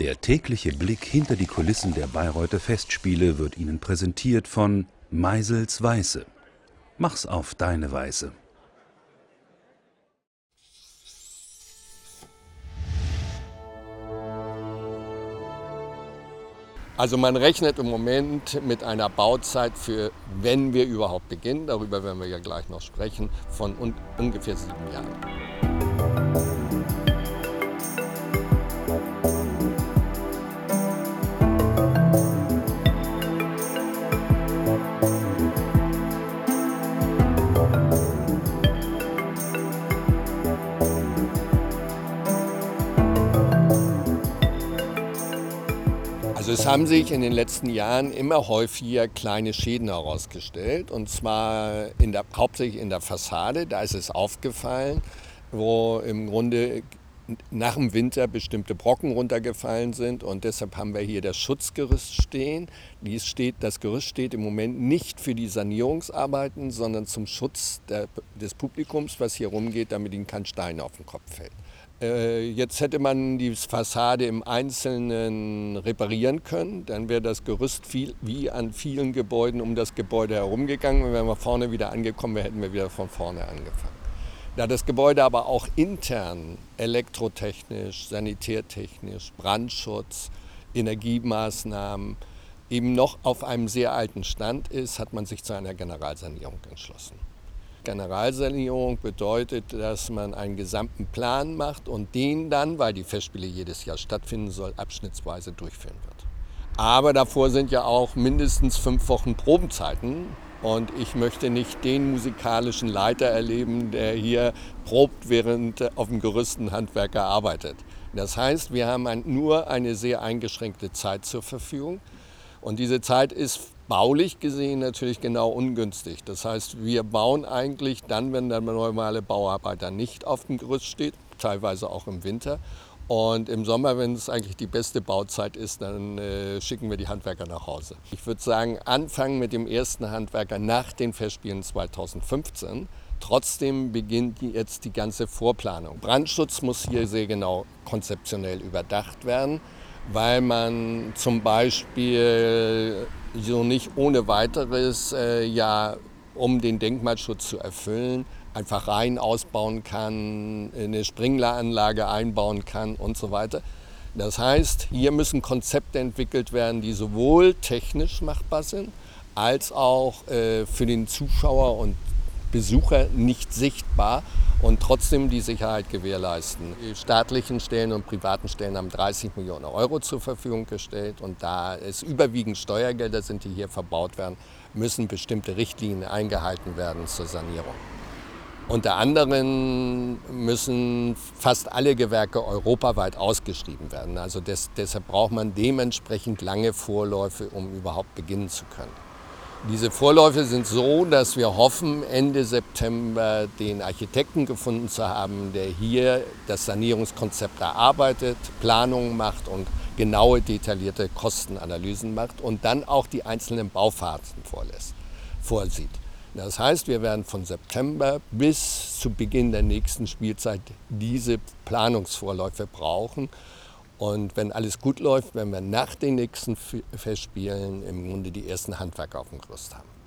Der tägliche Blick hinter die Kulissen der Bayreuther Festspiele wird Ihnen präsentiert von Meisels Weiße. Mach's auf deine Weise. Also man rechnet im Moment mit einer Bauzeit für, wenn wir überhaupt beginnen, darüber werden wir ja gleich noch sprechen, von un ungefähr sieben Jahren. Es haben sich in den letzten Jahren immer häufiger kleine Schäden herausgestellt und zwar in der, hauptsächlich in der Fassade. Da ist es aufgefallen, wo im Grunde nach dem Winter bestimmte Brocken runtergefallen sind und deshalb haben wir hier das Schutzgerüst stehen. Dies steht, das Gerüst steht im Moment nicht für die Sanierungsarbeiten, sondern zum Schutz der, des Publikums, was hier rumgeht, damit ihnen kein Stein auf den Kopf fällt. Äh, jetzt hätte man die Fassade im Einzelnen reparieren können. Dann wäre das Gerüst viel, wie an vielen Gebäuden um das Gebäude herumgegangen. Und wenn wir vorne wieder angekommen wären, hätten wir wieder von vorne angefangen. Da das Gebäude aber auch intern elektrotechnisch, sanitärtechnisch, Brandschutz, Energiemaßnahmen eben noch auf einem sehr alten Stand ist, hat man sich zu einer Generalsanierung entschlossen. Generalsanierung bedeutet, dass man einen gesamten Plan macht und den dann, weil die Festspiele jedes Jahr stattfinden soll, abschnittsweise durchführen wird. Aber davor sind ja auch mindestens fünf Wochen Probenzeiten. Und ich möchte nicht den musikalischen Leiter erleben, der hier probt, während auf dem Gerüst ein Handwerker arbeitet. Das heißt, wir haben nur eine sehr eingeschränkte Zeit zur Verfügung. Und diese Zeit ist baulich gesehen natürlich genau ungünstig. Das heißt, wir bauen eigentlich dann, wenn der normale Bauarbeiter nicht auf dem Gerüst steht, teilweise auch im Winter. Und im Sommer, wenn es eigentlich die beste Bauzeit ist, dann äh, schicken wir die Handwerker nach Hause. Ich würde sagen, anfangen mit dem ersten Handwerker nach den Festspielen 2015. Trotzdem beginnt jetzt die ganze Vorplanung. Brandschutz muss hier sehr genau konzeptionell überdacht werden, weil man zum Beispiel so nicht ohne weiteres äh, ja, um den Denkmalschutz zu erfüllen, einfach rein ausbauen kann, eine Sprinkleranlage einbauen kann und so weiter. Das heißt, hier müssen Konzepte entwickelt werden, die sowohl technisch machbar sind, als auch äh, für den Zuschauer und Besucher nicht sichtbar und trotzdem die Sicherheit gewährleisten. Die staatlichen Stellen und privaten Stellen haben 30 Millionen Euro zur Verfügung gestellt und da es überwiegend Steuergelder sind, die hier verbaut werden, müssen bestimmte Richtlinien eingehalten werden zur Sanierung. Unter anderem müssen fast alle Gewerke europaweit ausgeschrieben werden. Also des, deshalb braucht man dementsprechend lange Vorläufe, um überhaupt beginnen zu können. Diese Vorläufe sind so, dass wir hoffen, Ende September den Architekten gefunden zu haben, der hier das Sanierungskonzept erarbeitet, Planungen macht und genaue, detaillierte Kostenanalysen macht und dann auch die einzelnen Bauphasen vorlässt, vorsieht. Das heißt, wir werden von September bis zu Beginn der nächsten Spielzeit diese Planungsvorläufe brauchen und wenn alles gut läuft, werden wir nach den nächsten Festspielen im Grunde die ersten Handwerker auf dem Gerüst haben.